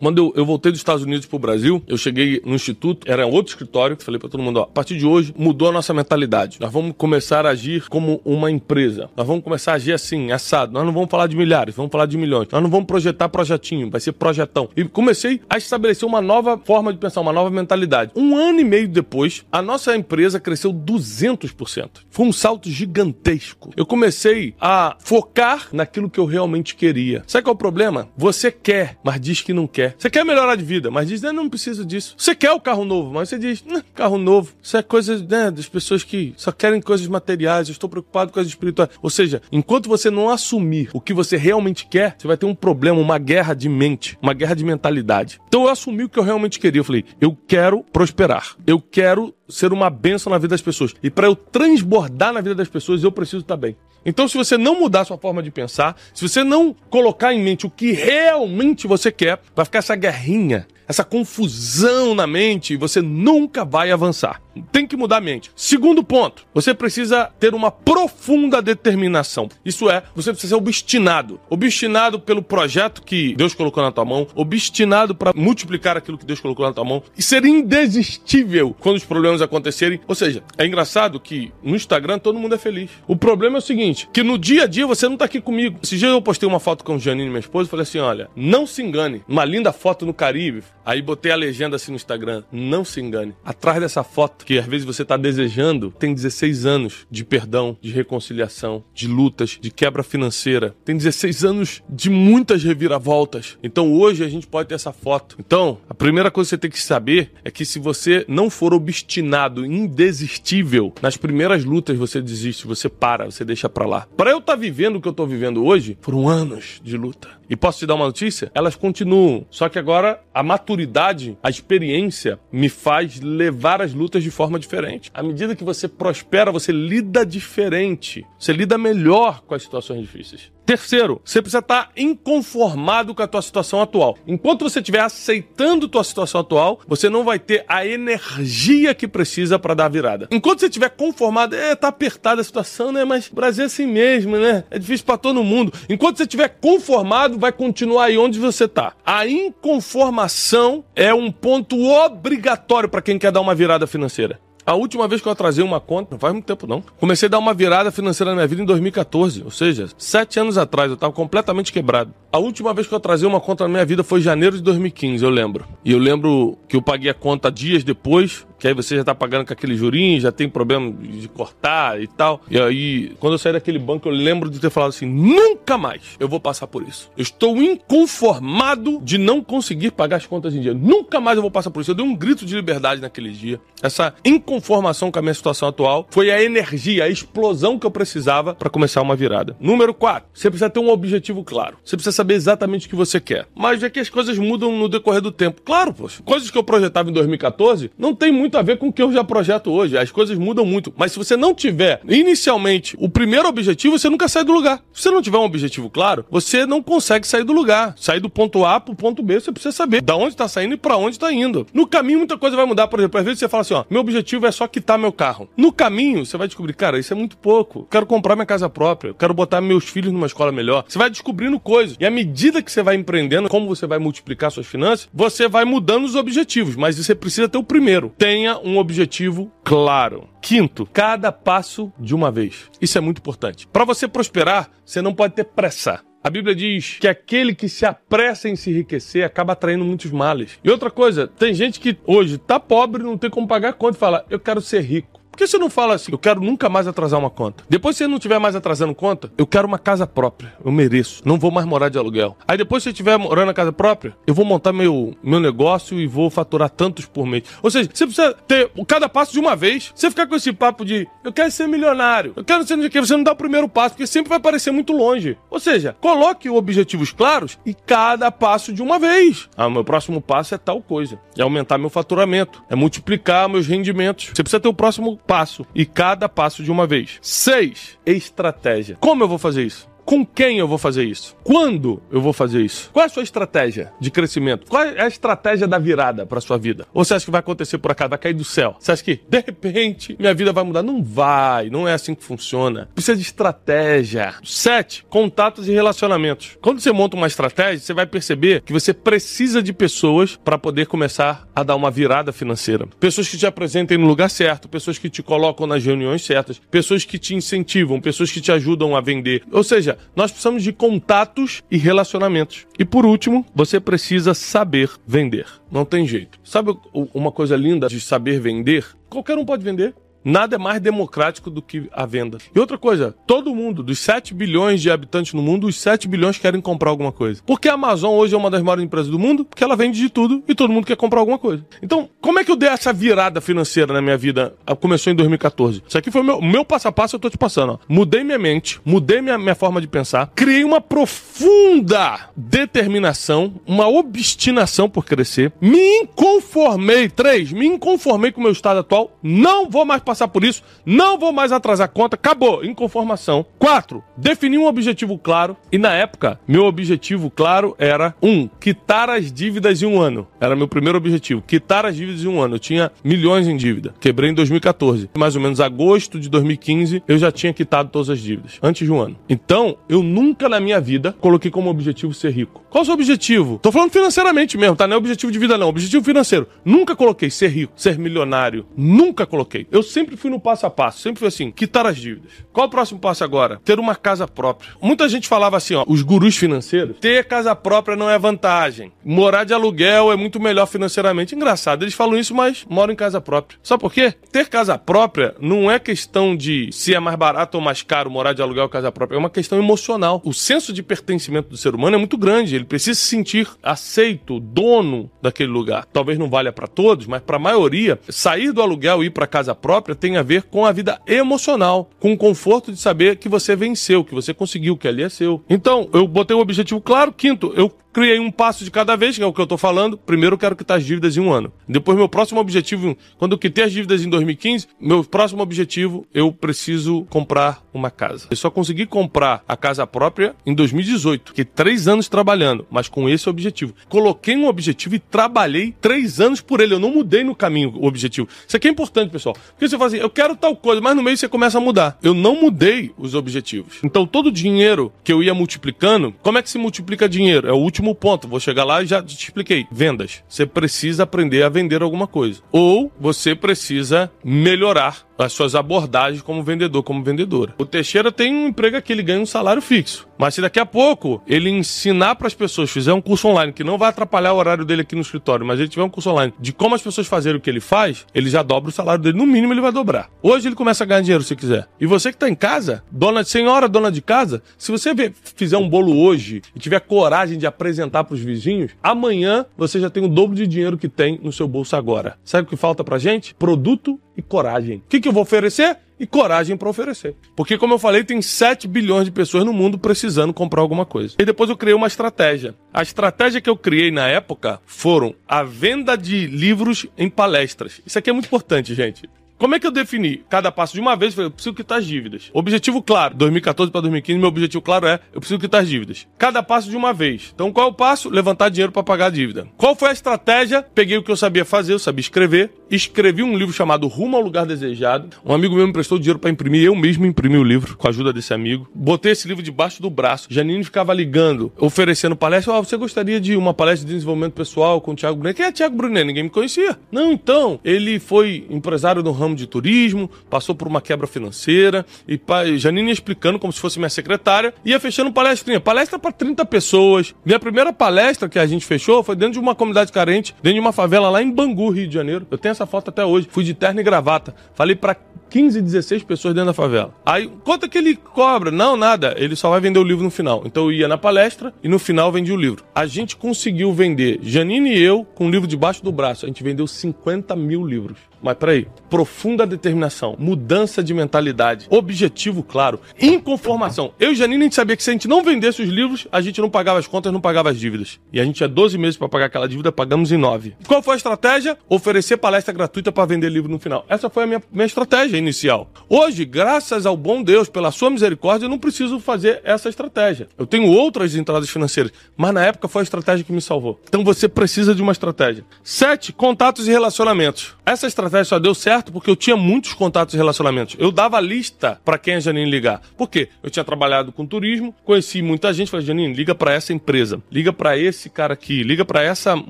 Quando eu, voltei dos Estados Unidos pro Brasil, eu cheguei no instituto, era outro escritório, falei para todo mundo, ó, a partir de hoje mudou a nossa mentalidade. Nós vamos começar a agir como uma empresa. Nós vamos começar a agir assim, assado. Nós não vamos falar de milhares, vamos falar de milhões. Nós não vamos projetar projetinho, vai ser projetão. E comecei a estabelecer uma nova forma de pensar, uma nova mentalidade. Um ano e meio depois, a nossa empresa cresceu 200%. Foi um salto gigantesco. Eu comecei a focar naquilo que eu realmente queria. Sabe qual é o problema? Você quer, mas diz que não quer. Você quer melhorar de vida, mas diz, né, não preciso disso. Você quer o carro novo, mas você diz, carro novo. Isso é coisa né, das pessoas que só querem coisas materiais, eu estou preocupado com coisas espirituais. Ou seja, enquanto você não assumir o que você realmente quer, você vai ter um problema, uma guerra de mente, uma guerra de mentalidade. Então eu assumi o que eu realmente queria. Eu falei, eu quero prosperar. Eu quero ser uma benção na vida das pessoas. E para eu transbordar na vida das pessoas, eu preciso estar bem. Então, se você não mudar sua forma de pensar, se você não colocar em mente o que realmente você quer, vai ficar essa guerrinha, essa confusão na mente você nunca vai avançar. Tem que mudar a mente. Segundo ponto, você precisa ter uma profunda determinação. Isso é, você precisa ser obstinado. Obstinado pelo projeto que Deus colocou na tua mão, obstinado para multiplicar aquilo que Deus colocou na tua mão e ser indesistível quando os problemas acontecerem. Ou seja, é engraçado que no Instagram todo mundo é feliz. O problema é o seguinte, que no dia a dia você não tá aqui comigo. Esse dia eu postei uma foto com Janine, minha esposa, e falei assim, olha, não se engane. Uma linda foto no Caribe. Aí botei a legenda assim no Instagram, não se engane. Atrás dessa foto que às vezes você está desejando, tem 16 anos de perdão, de reconciliação, de lutas, de quebra financeira. Tem 16 anos de muitas reviravoltas. Então hoje a gente pode ter essa foto. Então, a primeira coisa que você tem que saber é que se você não for obstinado, indesistível, nas primeiras lutas você desiste, você para, você deixa pra lá. Para eu estar tá vivendo o que eu tô vivendo hoje, foram anos de luta. E posso te dar uma notícia? Elas continuam. Só que agora a maturidade, a experiência me faz levar as lutas de forma diferente. À medida que você prospera, você lida diferente. Você lida melhor com as situações difíceis. Terceiro, você precisa estar inconformado com a tua situação atual. Enquanto você estiver aceitando tua situação atual, você não vai ter a energia que precisa para dar a virada. Enquanto você estiver conformado, é, tá apertada a situação, né? Mas o Brasil é assim mesmo, né? É difícil para todo mundo. Enquanto você estiver conformado, vai continuar aí onde você tá. A inconformação é um ponto obrigatório para quem quer dar uma virada financeira. A última vez que eu atrasei uma conta, não faz muito tempo não. Comecei a dar uma virada financeira na minha vida em 2014, ou seja, sete anos atrás, eu estava completamente quebrado. A última vez que eu atrasei uma conta na minha vida foi janeiro de 2015, eu lembro. E eu lembro que eu paguei a conta dias depois, que aí você já tá pagando com aquele jurinho, já tem problema de cortar e tal. E aí, quando eu saí daquele banco, eu lembro de ter falado assim: nunca mais eu vou passar por isso. Eu estou inconformado de não conseguir pagar as contas em dia. Nunca mais eu vou passar por isso. Eu dei um grito de liberdade naquele dia. Essa inconformação com a minha situação atual foi a energia, a explosão que eu precisava para começar uma virada. Número 4, você precisa ter um objetivo claro. Você precisa saber exatamente o que você quer. Mas é que as coisas mudam no decorrer do tempo. Claro, poxa, coisas que eu projetava em 2014 não tem muito muito a ver com o que eu já projeto hoje. As coisas mudam muito. Mas se você não tiver inicialmente o primeiro objetivo, você nunca sai do lugar. Se você não tiver um objetivo claro, você não consegue sair do lugar. Sair do ponto A pro ponto B, você precisa saber da onde está saindo e para onde está indo. No caminho, muita coisa vai mudar. Por exemplo, às vezes você fala assim: ó, meu objetivo é só quitar meu carro. No caminho, você vai descobrir, cara, isso é muito pouco. quero comprar minha casa própria. quero botar meus filhos numa escola melhor. Você vai descobrindo coisas. E à medida que você vai empreendendo, como você vai multiplicar suas finanças, você vai mudando os objetivos. Mas você precisa ter o primeiro. Tenha tenha um objetivo claro. Quinto, cada passo de uma vez. Isso é muito importante. Para você prosperar, você não pode ter pressa. A Bíblia diz que aquele que se apressa em se enriquecer acaba atraindo muitos males. E outra coisa, tem gente que hoje tá pobre, não tem como pagar conta e fala: "Eu quero ser rico" que você não fala assim, eu quero nunca mais atrasar uma conta? Depois, se você não tiver mais atrasando conta, eu quero uma casa própria. Eu mereço. Não vou mais morar de aluguel. Aí depois, se você estiver morando na casa própria, eu vou montar meu, meu negócio e vou faturar tantos por mês. Ou seja, você precisa ter cada passo de uma vez. Você ficar com esse papo de eu quero ser milionário, eu quero ser o que, você não dá o primeiro passo, porque sempre vai parecer muito longe. Ou seja, coloque objetivos claros e cada passo de uma vez. Ah, meu próximo passo é tal coisa. É aumentar meu faturamento, é multiplicar meus rendimentos. Você precisa ter o próximo passo e cada passo de uma vez. Seis, estratégia. Como eu vou fazer isso? Com quem eu vou fazer isso? Quando eu vou fazer isso? Qual é a sua estratégia de crescimento? Qual é a estratégia da virada para sua vida? Ou você acha que vai acontecer por acaso, vai cair do céu? Você acha que, de repente, minha vida vai mudar? Não vai, não é assim que funciona. Precisa de estratégia. Sete, contatos e relacionamentos. Quando você monta uma estratégia, você vai perceber que você precisa de pessoas para poder começar a dar uma virada financeira. Pessoas que te apresentem no lugar certo, pessoas que te colocam nas reuniões certas, pessoas que te incentivam, pessoas que te ajudam a vender. Ou seja, nós precisamos de contatos e relacionamentos. E por último, você precisa saber vender. Não tem jeito. Sabe uma coisa linda de saber vender? Qualquer um pode vender. Nada é mais democrático do que a venda. E outra coisa, todo mundo, dos 7 bilhões de habitantes no mundo, os 7 bilhões querem comprar alguma coisa. Por que a Amazon hoje é uma das maiores empresas do mundo? Porque ela vende de tudo e todo mundo quer comprar alguma coisa. Então, como é que eu dei essa virada financeira na minha vida? Começou em 2014. Isso aqui foi o meu, meu passo a passo, eu tô te passando. Ó. Mudei minha mente, mudei minha, minha forma de pensar, criei uma profunda determinação, uma obstinação por crescer, me inconformei, três, me inconformei com o meu estado atual, não vou mais passar por isso, não vou mais atrasar conta, acabou, inconformação. Quatro, definir um objetivo claro e na época, meu objetivo claro era um, quitar as dívidas em um ano. Era meu primeiro objetivo, quitar as dívidas em um ano. Eu tinha milhões em dívida, quebrei em 2014. Mais ou menos agosto de 2015, eu já tinha quitado todas as dívidas, antes de um ano. Então, eu nunca na minha vida coloquei como objetivo ser rico. Qual o seu objetivo? Tô falando financeiramente mesmo, tá? Não é objetivo de vida não, objetivo financeiro. Nunca coloquei ser rico, ser milionário. Nunca coloquei. Eu sempre sempre fui no passo a passo, sempre fui assim, quitar as dívidas. Qual o próximo passo agora? Ter uma casa própria. Muita gente falava assim, ó, os gurus financeiros, ter casa própria não é vantagem. Morar de aluguel é muito melhor financeiramente. Engraçado, eles falam isso, mas moram em casa própria. Sabe por quê? Ter casa própria não é questão de se é mais barato ou mais caro morar de aluguel ou casa própria, é uma questão emocional. O senso de pertencimento do ser humano é muito grande, ele precisa se sentir aceito, dono daquele lugar. Talvez não valha para todos, mas para a maioria, sair do aluguel e ir para casa própria própria tem a ver com a vida emocional, com o conforto de saber que você venceu, que você conseguiu, que ali é seu. Então, eu botei um objetivo claro. Quinto, eu Criei um passo de cada vez, que é o que eu estou falando. Primeiro eu quero quitar as dívidas em um ano. Depois, meu próximo objetivo, quando eu quitei as dívidas em 2015, meu próximo objetivo, eu preciso comprar uma casa. Eu só consegui comprar a casa própria em 2018. Fiquei três anos trabalhando, mas com esse objetivo. Coloquei um objetivo e trabalhei três anos por ele. Eu não mudei no caminho o objetivo. Isso aqui é importante, pessoal. Porque você fala assim, eu quero tal coisa, mas no meio você começa a mudar. Eu não mudei os objetivos. Então, todo o dinheiro que eu ia multiplicando, como é que se multiplica dinheiro? É o último último ponto. Vou chegar lá e já te expliquei. Vendas. Você precisa aprender a vender alguma coisa. Ou você precisa melhorar as suas abordagens como vendedor, como vendedora. O Teixeira tem um emprego aqui, ele ganha um salário fixo. Mas se daqui a pouco ele ensinar para as pessoas, fizer um curso online que não vai atrapalhar o horário dele aqui no escritório, mas ele tiver um curso online de como as pessoas fazerem o que ele faz, ele já dobra o salário dele. No mínimo ele vai dobrar. Hoje ele começa a ganhar dinheiro se quiser. E você que está em casa, dona, senhora dona de casa, se você fizer um bolo hoje e tiver coragem de apresentar para os vizinhos, amanhã você já tem o dobro de dinheiro que tem no seu bolso agora. Sabe o que falta pra gente? Produto e coragem. O que, que eu vou oferecer? E coragem para oferecer. Porque, como eu falei, tem 7 bilhões de pessoas no mundo precisando comprar alguma coisa. E depois eu criei uma estratégia. A estratégia que eu criei na época foram a venda de livros em palestras. Isso aqui é muito importante, gente. Como é que eu defini cada passo de uma vez? Eu preciso quitar as dívidas. Objetivo claro, 2014 para 2015, meu objetivo claro é eu preciso quitar as dívidas. Cada passo de uma vez. Então qual é o passo? Levantar dinheiro para pagar a dívida. Qual foi a estratégia? Peguei o que eu sabia fazer, eu sabia escrever, escrevi um livro chamado Rumo ao Lugar Desejado. Um amigo meu me prestou dinheiro para imprimir, eu mesmo imprimi o livro com a ajuda desse amigo. Botei esse livro debaixo do braço. Janine ficava ligando, oferecendo palestra. Oh, você gostaria de uma palestra de desenvolvimento pessoal com o Thiago Brunet? Quem é Thiago Brunet? Ninguém me conhecia. Não, então, ele foi empresário no ramo ramo de turismo, passou por uma quebra financeira, e Janine explicando como se fosse minha secretária, ia fechando palestrinha. Palestra para 30 pessoas. Minha primeira palestra que a gente fechou foi dentro de uma comunidade carente, dentro de uma favela lá em Bangu, Rio de Janeiro. Eu tenho essa foto até hoje. Fui de terno e gravata. Falei para 15, 16 pessoas dentro da favela. Aí, quanto é que ele cobra? Não, nada. Ele só vai vender o livro no final. Então eu ia na palestra e no final vendi o livro. A gente conseguiu vender, Janine e eu, com o livro debaixo do braço. A gente vendeu 50 mil livros. Mas peraí, profunda determinação, mudança de mentalidade, objetivo claro, inconformação. Eu e Janine, a gente sabia que se a gente não vendesse os livros, a gente não pagava as contas, não pagava as dívidas. E a gente tinha 12 meses para pagar aquela dívida, pagamos em 9. Qual foi a estratégia? Oferecer palestra gratuita para vender livro no final. Essa foi a minha, minha estratégia inicial. Hoje, graças ao bom Deus, pela sua misericórdia, eu não preciso fazer essa estratégia. Eu tenho outras entradas financeiras, mas na época foi a estratégia que me salvou. Então você precisa de uma estratégia. Sete, contatos e relacionamentos. Essa estratégia só deu certo porque eu tinha muitos contatos e relacionamentos. Eu dava lista para quem a Janine ligar. Por quê? Eu tinha trabalhado com turismo, conheci muita gente, falei, Janine, liga para essa empresa, liga para esse cara aqui, liga para essa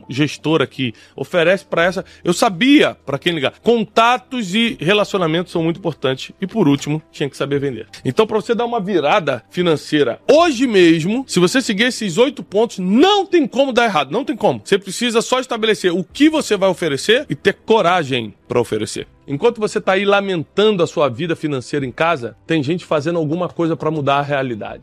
gestora aqui, oferece para essa. Eu sabia para quem ligar. Contatos e relacionamentos são muito importantes. E por último, tinha que saber vender. Então, para você dar uma virada financeira hoje mesmo, se você seguir esses oito pontos, não tem como dar errado. Não tem como. Você precisa só estabelecer o que você vai oferecer e ter coragem para oferecer. Enquanto você está aí lamentando a sua vida financeira em casa, tem gente fazendo alguma coisa para mudar a realidade.